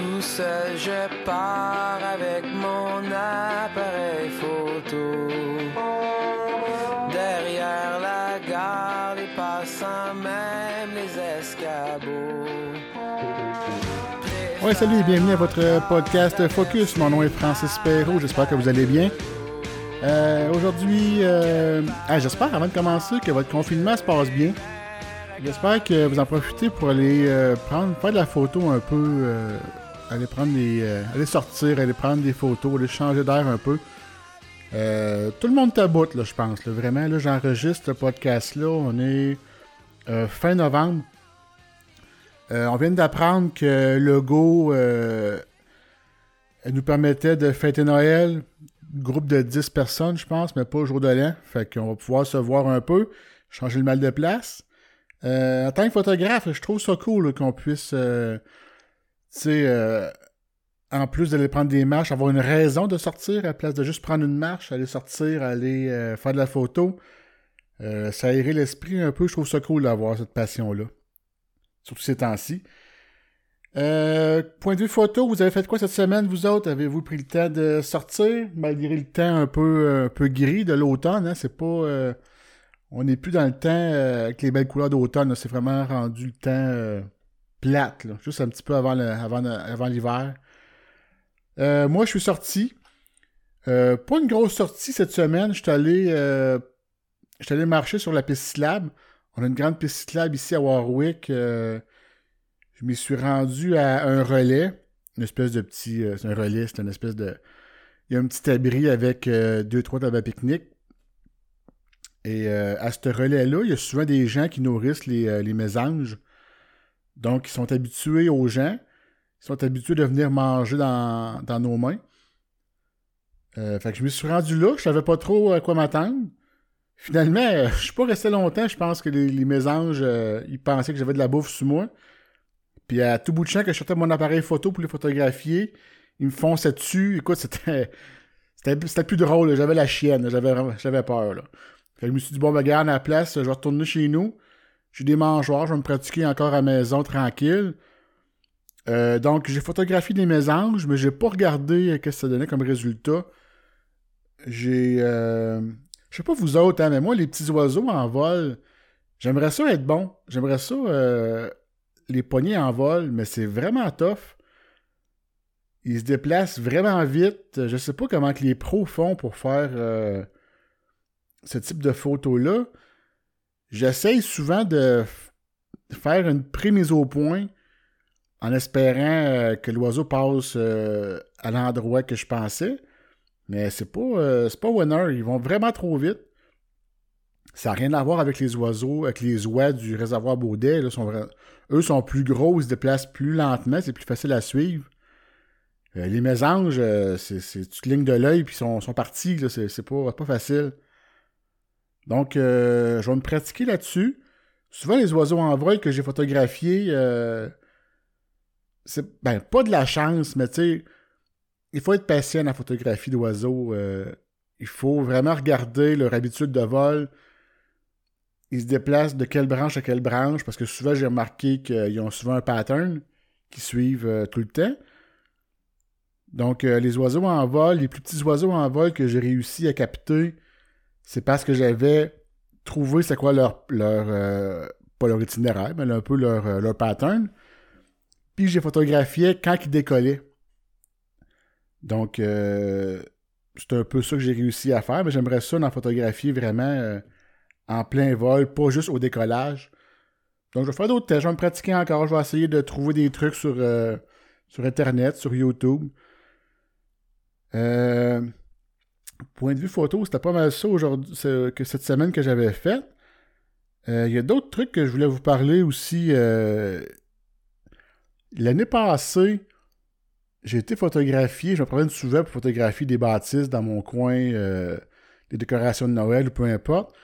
tout seul, je pars avec mon appareil photo. Derrière la gare, les passants, même les escabeaux. Ouais, salut et bienvenue à votre podcast Focus. Mon nom est Francis Perrault, j'espère que vous allez bien. Euh, Aujourd'hui, euh, ah, j'espère avant de commencer que votre confinement se passe bien. J'espère que vous en profitez pour aller euh, prendre, faire de la photo un peu, aller prendre des, euh, aller sortir, aller prendre des photos, aller changer d'air un peu. Euh, tout le monde taboute, là, je pense. Vraiment, là, j'enregistre ce podcast-là. On est euh, fin novembre. On vient d'apprendre que Lego euh, nous permettait de fêter Noël. Groupe de 10 personnes, je pense, mais pas au jour de l'an. Fait qu'on va pouvoir se voir un peu, changer le mal de place. En tant que photographe, je trouve ça cool qu'on puisse, sais, euh, en plus d'aller prendre des marches, avoir une raison de sortir à la place de juste prendre une marche, aller sortir, aller euh, faire de la photo. Euh, ça aérer l'esprit un peu. Je trouve ça cool d'avoir cette passion-là. Surtout ces temps-ci. Point de vue photo, vous avez fait quoi cette semaine, vous autres? Avez-vous pris le temps de sortir, malgré le temps un peu, un peu gris de l'automne? Hein? C'est pas... on n'est plus dans le temps avec les belles couleurs d'automne. C'est vraiment rendu le temps plate, juste un petit peu avant, le- avant, le- avant l'hiver. Euh, moi, je suis sorti. Euh, pas une grosse sortie cette semaine. Je suis allé, euh, allé marcher sur la piste cyclable. On a une grande piste cyclable ici à Warwick. euh, je m'y suis rendu à un relais. Une espèce de petit. euh, c'est un relais, c'est une espèce de. Il y a un petit abri avec euh, deux, trois tables à pique-nique. Et euh, à ce relais-là, il y a souvent des gens qui nourrissent les, euh, les mésanges. Donc, ils sont habitués aux gens. Ils sont habitués de venir manger dans, dans nos mains. Euh, fait que je me suis rendu là. Je savais pas trop à quoi m'attendre. Finalement, euh, je suis pas resté longtemps. Je pense que les, les mésanges, euh, ils pensaient que j'avais de la bouffe sur moi. Puis à tout bout de champ, que je sortais mon appareil photo pour les photographier, ils me fonçaient dessus. Écoute, c'était... C'était plus drôle. J'avais la chienne. J'avais peur. Là. Fait que je me suis dit, bon, ben, garde à la place, je vais retourner chez nous. J'ai des mangeoires, je vais me pratiquer encore à la maison tranquille. Euh, donc, j'ai photographié des mésanges, mais j'ai pas regardé euh, ce que ça donnait comme résultat. J'ai. euh, Je sais pas vous autres, hein, mais moi, les petits oiseaux en vol, j'aimerais ça être bon. J'aimerais ça euh, les pogner en vol, mais c'est vraiment tough. Ils se déplacent vraiment vite. Je sais pas comment que les pros font pour faire. ce type de photos-là, j'essaye souvent de faire une pré-mise au point en espérant euh, que l'oiseau passe euh, à l'endroit que je pensais. Mais c'est pas, euh, pas winner. Ils vont vraiment trop vite. Ça n'a rien à voir avec les oiseaux, avec les oies du réservoir Baudet. Eux sont plus gros, ils se déplacent plus lentement, c'est plus facile à suivre. Les mésanges, c'est, c'est, tu clignes de l'œil puis ils sont, partis. c'est, pas facile. Donc, euh, je vais me pratiquer là-dessus. Souvent, les oiseaux en vol que j'ai photographiés, euh, c'est ben, pas de la chance, mais tu sais, il faut être patient la photographie d'oiseaux. euh, il faut vraiment regarder leur habitude de vol. Ils se déplacent de quelle branche à quelle branche, parce que souvent, j'ai remarqué qu'ils ont souvent un pattern qui suivent tout le temps. Donc, les oiseaux en vol, les plus petits oiseaux en vol que j'ai réussi à capter, c'est parce que j'avais trouvé c'est quoi leur, leur euh, pas leur itinéraire, mais un peu leur, euh, pattern. Puis j'ai photographié quand ils décollaient. Donc, euh, c'est un peu ça que j'ai réussi à faire, mais j'aimerais ça d'en photographier vraiment en plein vol, pas juste au décollage. Donc, je vais faire d'autres tests, je vais me pratiquer encore, je vais essayer de trouver des trucs sur, sur Internet, sur YouTube. Euh, point de vue photo, c'était pas mal ça aujourd'hui, que cette semaine que j'avais fait. Euh, Il y a d'autres trucs que je voulais vous parler aussi. euh, L'année passée, j'ai été photographié, je me promène souvent pour photographier des bâtisses dans mon coin, euh, des décorations de Noël ou peu importe.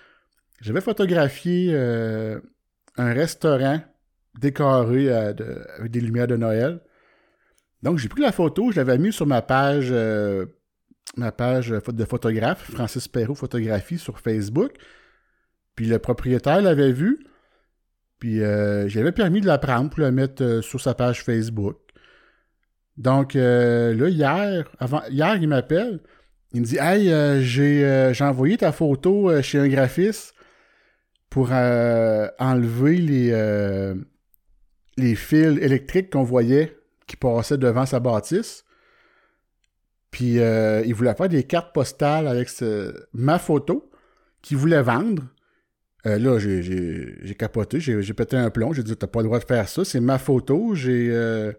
J'avais photographié un restaurant décoré avec des lumières de Noël. Donc j'ai pris la photo, je l'avais mis sur ma page ma page de photographe, Francis Perrault Photographie sur Facebook. Puis le propriétaire l'avait vu. Puis euh, j'avais permis de la prendre pour la mettre euh, sur sa page Facebook. Donc là, hier, avant, hier, il m'appelle. Il me dit Hey, j'ai, j'ai envoyé ta photo chez un graphiste pour enlever les, les fils électriques qu'on voyait qui passaient devant sa bâtisse. Puis euh, il voulait faire des cartes postales avec ma photo qu'il voulait vendre. Euh, là, j'ai capoté, j'ai pété un plomb. J'ai dit T'as pas le droit de faire ça, c'est ma photo. Euh,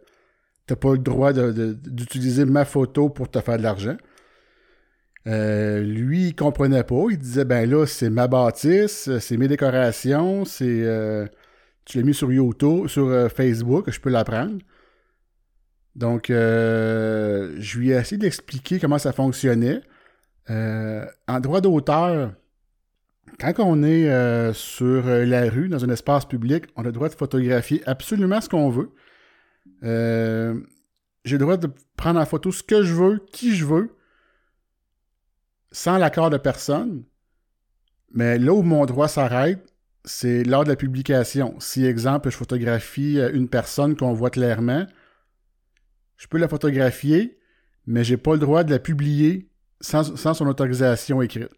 T'as pas le droit d'utiliser ma photo pour te faire de l'argent. lui, il comprenait pas. Il disait Ben là, c'est ma bâtisse, c'est mes décorations, c'est. tu l'as mis sur YouTube, sur Facebook, je peux l'apprendre. Donc, euh, je lui ai essayé d'expliquer comment ça fonctionnait. Euh, en droit d'auteur, quand on est euh, sur la rue, dans un espace public, on a le droit de photographier absolument ce qu'on veut. J'ai le droit de prendre en photo ce que je veux, qui je veux, sans l'accord de personne. Mais là où mon droit s'arrête, c'est lors de la publication. Si, exemple, je photographie une personne qu'on voit clairement, je peux la photographier, mais j'ai pas le droit de la publier sans, son autorisation écrite.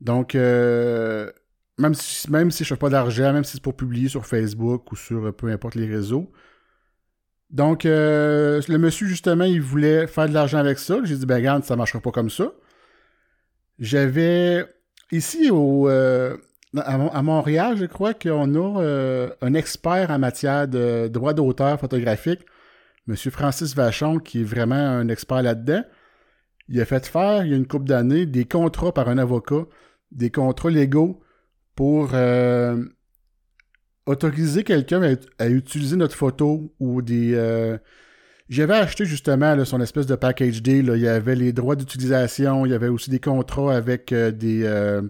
Donc, euh, même, si, même si je fais pas d'argent, même si c'est pour publier sur Facebook ou sur euh, peu importe les réseaux. Donc, euh, le monsieur, justement, il voulait faire de l'argent avec ça. J'ai dit, ben regarde, ça marchera pas comme ça. J'avais, ici au, à, Montréal, je crois qu'on a un expert en matière de droit d'auteur photographique M. Francis Vachon, qui est vraiment un expert là-dedans, il a fait faire, il y a une couple d'années, des contrats par un avocat, des contrats légaux pour euh, autoriser quelqu'un à, utiliser notre photo ou des... Euh, j'avais acheté justement son espèce de package deal. Il y avait les droits d'utilisation, il y avait aussi des contrats avec euh, des,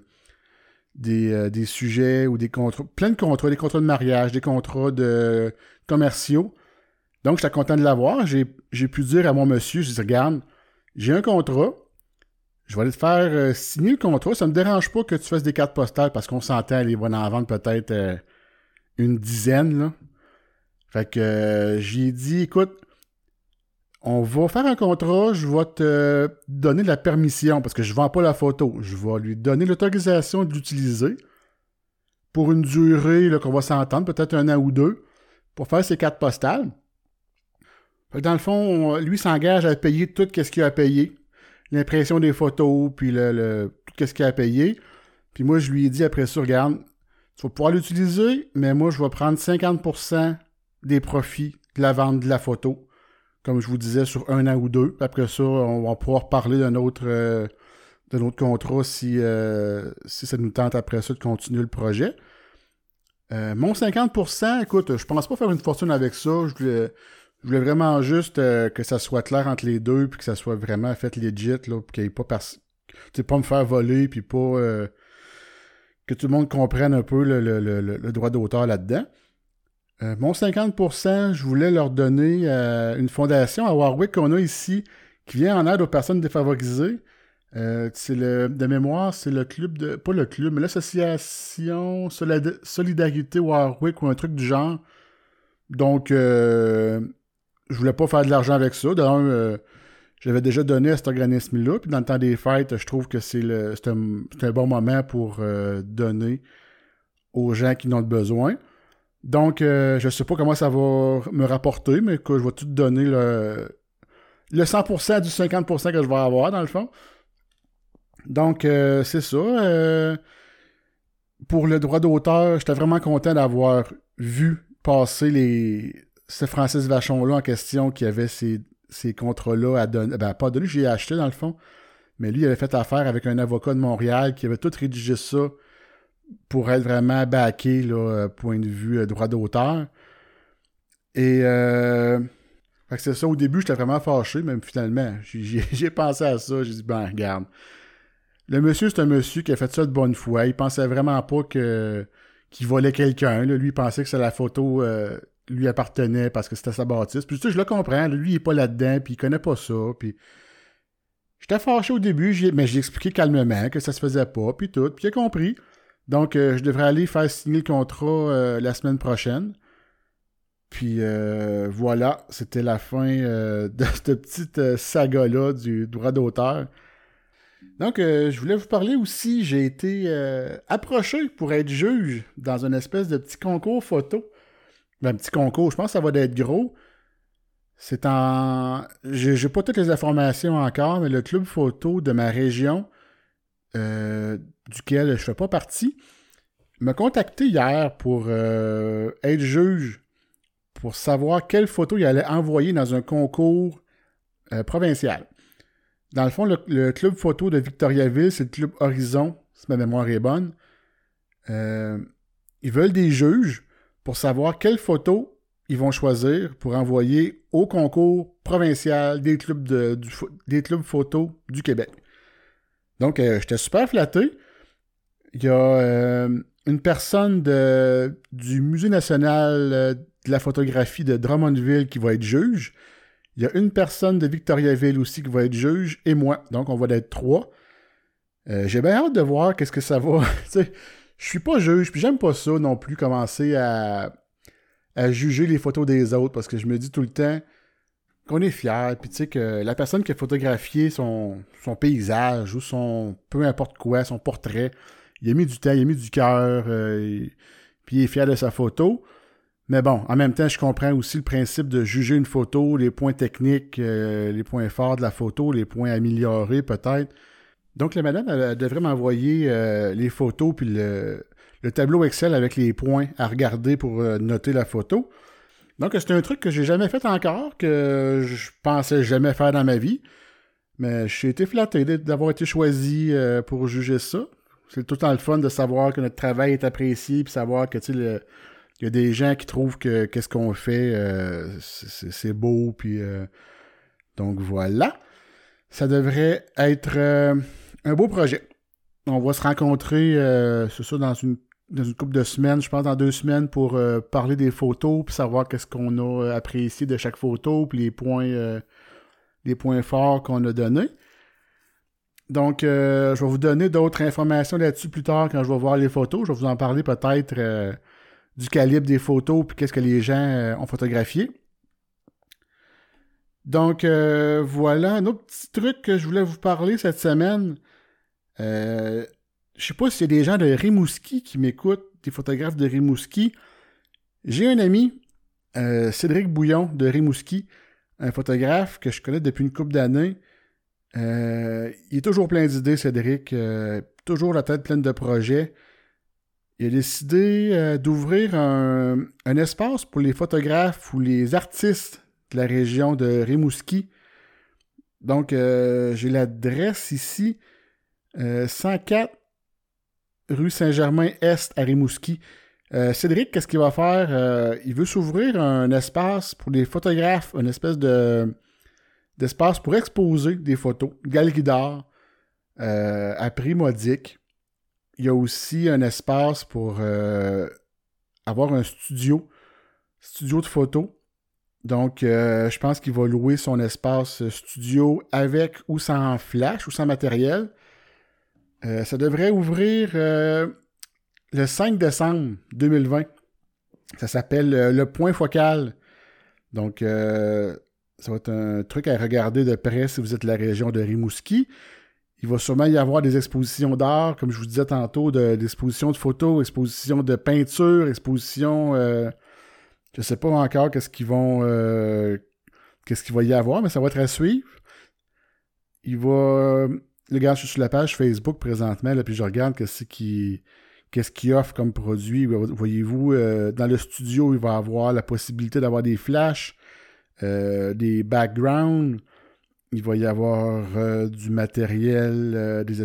des, des, sujets ou des contrats, plein de contrats, des contrats de mariage, des contrats de commerciaux. Donc, j'étais content de l'avoir. J'ai, pu dire à mon monsieur, je dis, regarde, j'ai un contrat. Je vais aller te faire euh, signer le contrat. Ça ne me dérange pas que tu fasses des cartes postales parce qu'on s'entend, il va en vendre peut-être euh, une dizaine. Fait que euh, j'ai dit, écoute, on va faire un contrat, je vais te donner la permission parce que je ne vends pas la photo. Je vais lui donner l'autorisation de l'utiliser pour une durée qu'on va s'entendre, peut-être un an ou deux, pour faire ces cartes postales dans le fond, lui s'engage à payer tout ce qu'il a payé. L'impression des photos, puis le, tout ce qu'il a payé. Puis moi, je lui ai dit après ça, regarde, tu vas pouvoir l'utiliser, mais moi, je vais prendre 50% des profits de la vente de la photo. Comme je vous disais, sur un an ou deux. après ça, on va pouvoir parler d'un autre, euh, contrat si, euh, si ça nous tente après ça de continuer le projet. Euh, mon 50%, écoute, je pense pas faire une fortune avec ça. Je je voulais vraiment juste euh, que ça soit clair entre les deux, puis que ça soit vraiment fait legit, là, puis qu'il n'y ait pas Tu pas me faire voler, puis pas euh, que tout le monde comprenne un peu le, droit d'auteur là-dedans. Euh, mon 50%, je voulais leur donner une fondation à Warwick qu'on a ici, qui vient en aide aux personnes défavorisées. c'est le de mémoire, c'est le club de. Pas le club, mais l'association Solidarité Warwick ou un truc du genre. Donc, je voulais pas faire de l'argent avec ça. Euh, j'avais déjà donné à cet organisme-là. Puis dans le temps des fêtes, je trouve que c'est, le, c'est, un, bon moment pour euh, donner aux gens qui en ont besoin. Donc, euh, je sais pas comment ça va me rapporter, mais que je vais tout donner le, le 100% du 50% que je vais avoir, dans le fond. Donc, c'est ça. pour le droit d'auteur, j'étais vraiment content d'avoir vu passer les, ce Francis Vachon-là en question qui avait ces, ces contrats-là à donner. Ben, pas donné, j'ai acheté dans le fond. Mais lui, il avait fait affaire avec un avocat de Montréal qui avait tout rédigé ça pour être vraiment backé, là, euh, point de vue euh, droit d'auteur. Et euh, c'est ça, au début, j'étais vraiment fâché, même finalement. J'ai pensé à ça, j'ai dit, ben, regarde. Le monsieur, c'est un monsieur qui a fait ça de bonne foi. Il pensait vraiment pas que qu'il volait quelqu'un. Lui, il pensait que c'est la photo euh, lui appartenait parce que c'était sa bâtisse. Puis tu sais, je le comprends, lui, il est pas là-dedans, puis il connaît pas ça, puis... J'étais fâché au début, mais j'ai expliqué calmement que ça se faisait pas, puis tout, puis il a compris. Donc, euh, je devrais aller faire signer le contrat euh, la semaine prochaine. Puis euh, voilà, c'était la fin de cette petite saga-là du droit d'auteur. Donc, je voulais vous parler aussi, j'ai été approché pour être juge dans une espèce de petit concours photo. Ben, un petit concours, je pense que ça va être gros. C'est en. J'ai pas toutes les informations encore, mais le club photo de ma région, duquel je fais pas partie, m'a contacté hier pour euh, être juge, pour savoir quelle photo il allait envoyer dans un concours euh, provincial. Dans le fond, le, club photo de Victoriaville, c'est le club Horizon, si ma mémoire est bonne. Euh, ils veulent des juges pour savoir quelle photo ils vont choisir pour envoyer au concours provincial des clubs, de, des clubs photo du Québec. Donc, j'étais super flatté. Il y a une personne du Musée national euh, de la photographie de Drummondville qui va être juge. Il y a une personne de Victoriaville aussi qui va être juge et moi. Donc, on va être trois. Euh, j'ai bien hâte de voir qu'est-ce que ça va. je suis pas juge, puis j'aime pas ça non plus, commencer à, à juger les photos des autres parce que je me dis tout le temps qu'on est fier, puis tu sais que la personne qui a photographié son, son paysage ou son peu importe quoi, son portrait, il a mis du temps, il a mis du cœur, euh, puis il est fier de sa photo. Mais bon, en même temps, je comprends aussi le principe de juger une photo, les points techniques, euh, les points forts de la photo, les points améliorés peut-être. Donc la madame devrait m'envoyer euh, les photos puis le, tableau Excel avec les points à regarder pour noter la photo. Donc c'est un truc que j'ai jamais fait encore, que je pensais jamais faire dans ma vie. Mais j'ai été flatté d'avoir été choisi pour juger ça c'est tout le temps le fun de savoir que notre travail est apprécié, puis savoir que, tu il y a des gens qui trouvent que qu'est-ce qu'on fait, euh, c'est beau, puis euh, donc voilà. Ça devrait être euh, un beau projet. On va se rencontrer, c'est ça, dans une, dans une couple de semaines, je pense dans deux semaines, pour parler des photos, puis savoir qu'est-ce qu'on a apprécié de chaque photo, puis les points, les points forts qu'on a donnés. Donc, euh, je vais vous donner d'autres informations là-dessus plus tard quand je vais voir les photos. Je vais vous en parler peut-être euh, du calibre des photos puis qu'est-ce que les gens euh, ont photographié. Donc, voilà un autre petit truc que je voulais vous parler cette semaine. Je sais pas s'il y des gens de Rimouski qui m'écoutent, des photographes de Rimouski. J'ai un ami, Cédric Bouillon de Rimouski, un photographe que je connais depuis une couple d'années. Euh, il est toujours plein d'idées, Cédric. Euh, toujours la tête pleine de projets. Il a décidé euh, d'ouvrir un, espace pour les photographes ou les artistes de la région de Rimouski. Donc, j'ai l'adresse ici. 104 rue Saint-Germain-Est à Rimouski. Cédric, qu'est-ce qu'il va faire? il veut s'ouvrir un espace pour les photographes, une espèce de d'espace pour exposer des photos. Galerie d'art euh, à prix modique. Il y a aussi un espace pour euh, avoir un studio, studio de photos. Donc, euh, je pense qu'il va louer son espace studio avec ou sans flash ou sans matériel. Ça devrait ouvrir le 5 décembre 2020. Ça s'appelle Le Point Focal. Donc, ça va être un truc à regarder de près si vous êtes de la région de Rimouski. Il va sûrement y avoir des expositions d'art, comme je vous disais tantôt, d'expositions de, photos, expositions de peinture, expositions. Euh, je sais pas encore qu'est-ce qu'ils vont. Euh, qu'est-ce qu'il va y avoir, mais ça va être à suivre. Il va. Le gars, je suis sur la page Facebook présentement, là, puis je regarde qu'est-ce qu'il qu'est-ce offre comme produit. Voyez-vous, euh, dans le studio, il va avoir la possibilité d'avoir des flashs, euh, des backgrounds. Il va y avoir euh, du matériel, euh, des,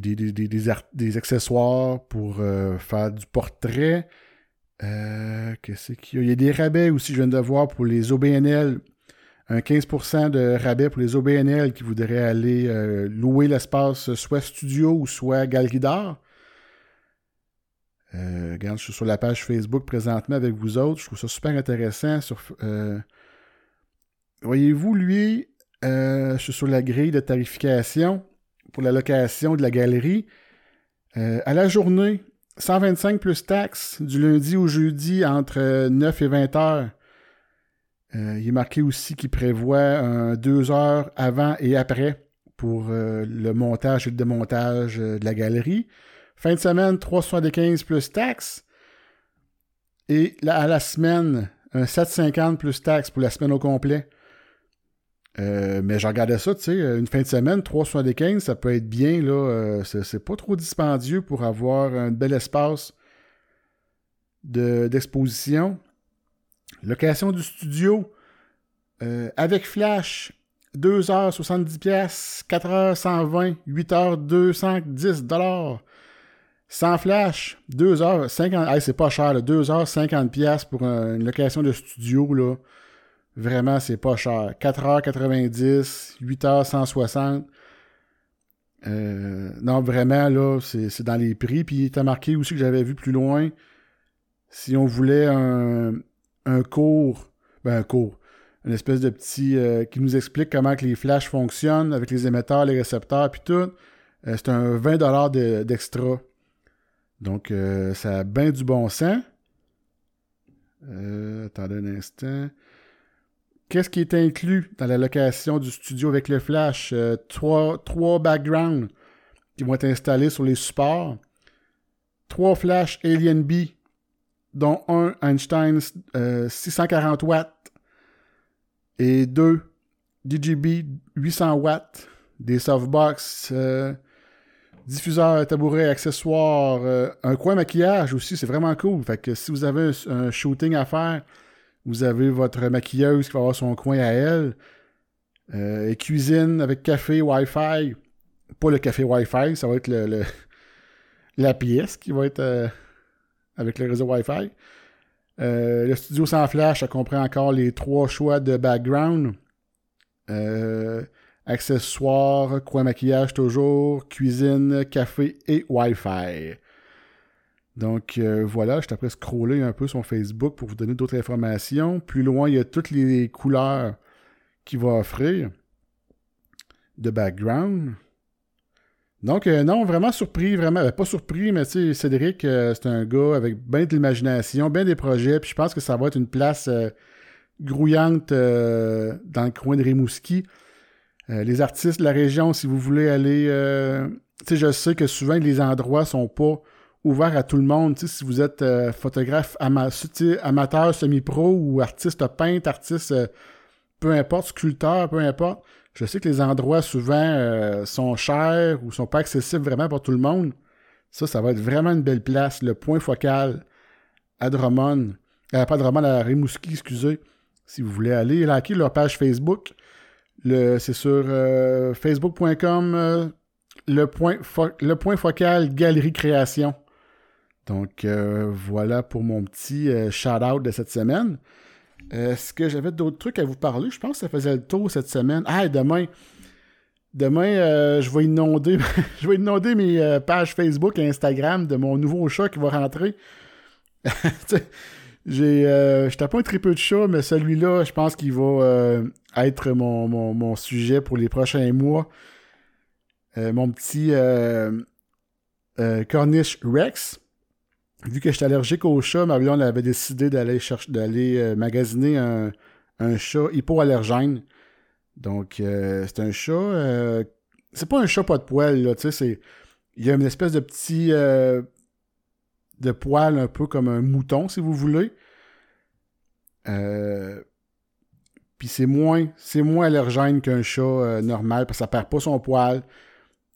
des, des, accessoires pour faire du portrait. Qu'est-ce qu'il y a? Il y a des rabais aussi, je viens de voir, pour les OBNL. Un 15% de rabais pour les OBNL qui voudraient aller louer l'espace soit studio ou soit galerie d'art. Euh, regarde, je suis sur la page Facebook présentement avec vous autres. Je trouve ça super intéressant. Euh, voyez-vous, lui, euh, je suis sur la grille de tarification pour la location de la galerie. à la journée, 125 plus taxes du lundi au jeudi entre 9 et 20 heures. Euh, il est marqué aussi qu'il prévoit deux heures avant et après pour euh, le montage et le démontage euh, de la galerie. Fin de semaine, 3,75 plus taxes. Et à la semaine, un 7,50 plus taxes pour la semaine au complet. mais je regardais ça, tu sais, une fin de semaine, 3,75, ça peut être bien, là. c'est pas trop dispendieux pour avoir un bel espace d'exposition. Location du studio euh, avec Flash, 2h 70 pièces, 4h 120, 8h 210 dollars. Sans Flash, 2h 50 c'est pas cher, 2h 50 pièces pour une location de studio. Vraiment, c'est pas cher. 4h 90, 8h 160. non, vraiment, là, c'est dans les prix. Puis il était marqué aussi que j'avais vu plus loin si on voulait un, un cours, ben un cours, une espèce de petit euh, qui nous explique comment que les flashs fonctionnent avec les émetteurs, les récepteurs, puis tout. Euh, c'est un 20$ d'extra. Donc, euh, ça a bien du bon sens. attendez un instant. Qu'est-ce qui est inclus dans la location du studio avec le flash? trois, trois backgrounds qui vont être installés sur les supports. Trois flashs Alien B dont un Einstein 640 euh, watts et deux DJB 800 watts, des softbox, euh, diffuseur, tabouret, accessoires, euh, un coin maquillage aussi, c'est vraiment cool. Fait que si vous avez un, shooting à faire, vous avez votre maquilleuse qui va avoir son coin à elle. et cuisine avec café, Wi-Fi. Pas le café Wi-Fi, ça va être le la pièce qui va être avec le réseau Wi-Fi. Euh, le studio sans flash, ça comprend encore les trois choix de background. Euh, accessoires, coin maquillage toujours, cuisine, café et Wi-Fi. Donc euh, voilà, je t'ai après scroller un peu sur Facebook pour vous donner d'autres informations. Plus loin, il y a toutes les couleurs qu'il va offrir de background. Donc, euh, non, vraiment surpris, vraiment, ben, pas surpris, mais tu sais, Cédric, euh, c'est un gars avec bien de l'imagination, bien des projets, puis je pense que ça va être une place euh, grouillante dans le coin de Rimouski. les artistes de la région, si vous voulez aller, tu sais, je sais que souvent les endroits sont pas ouverts à tout le monde. Tu si vous êtes photographe amateur, semi-pro ou artiste peintre, artiste, peu importe, sculpteur, peu importe, je sais que les endroits souvent euh, sont chers ou sont pas accessibles vraiment pour tout le monde. Ça, ça va être vraiment une belle place. Le point focal à Drummond. Euh, pas Drummond, à Rimouski, excusez. Si vous voulez aller liker leur page Facebook. c'est sur euh, facebook.com le, point le point focal Galerie Création. Donc voilà pour mon petit shout-out de cette semaine. Est-ce que j'avais d'autres trucs à vous parler? Je pense que ça faisait le tour cette semaine. Ah, demain. Demain, euh, je vais inonder, je vais inonder mes euh, pages Facebook et Instagram de mon nouveau chat qui va rentrer. j'ai, euh, je pas un très peu de chat, mais celui-là, je pense qu'il va être mon, mon, sujet pour les prochains mois. mon petit Cornish Rex vu que j'étais allergique au chat, ma avait décidé d'aller chercher d'aller euh, magasiner un, chat hypoallergène. Donc euh, c'est un chat euh, c'est pas un chat pas de poils là, tu sais c'est il y a une espèce de petit de poil un peu comme un mouton si vous voulez. puis c'est moins moins allergène qu'un chat normal parce que ça perd pas son poil.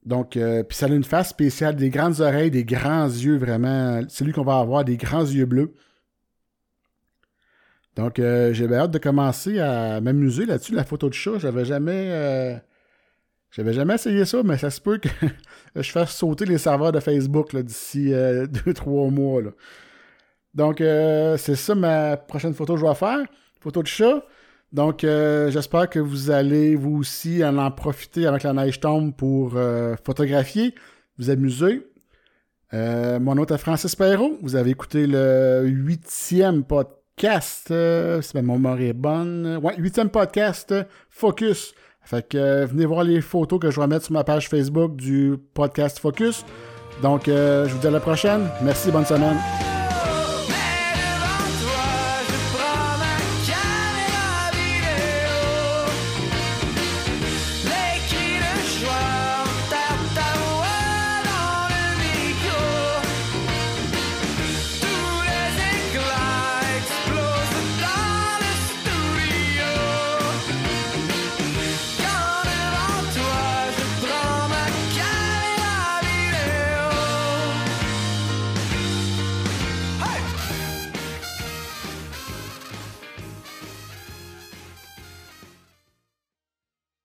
Donc, euh, puis ça a une face spéciale, des grandes oreilles, des grands yeux, vraiment. C'est lui qu'on va avoir, des grands yeux bleus. Donc, euh, j'ai hâte de commencer à m'amuser là-dessus, la photo de chat. J'avais jamais. Euh, j'avais jamais essayé ça, mais ça se peut que je fasse sauter les serveurs de Facebook d'ici 2-3 mois. Donc, c'est ça ma prochaine photo que je vais faire. Photo de chat. Donc, euh, j'espère que vous allez, vous aussi, en, profiter avec la neige tombe pour euh, photographier, vous amuser. Euh, mon nom est Francis Perrault. Vous avez écouté le huitième podcast. c'est mon mémoire est bonne. Ouais, huitième podcast Focus. Fait que venez voir les photos que je vais mettre sur ma page Facebook du podcast Focus. Donc, je vous dis à la prochaine. Merci, bonne semaine.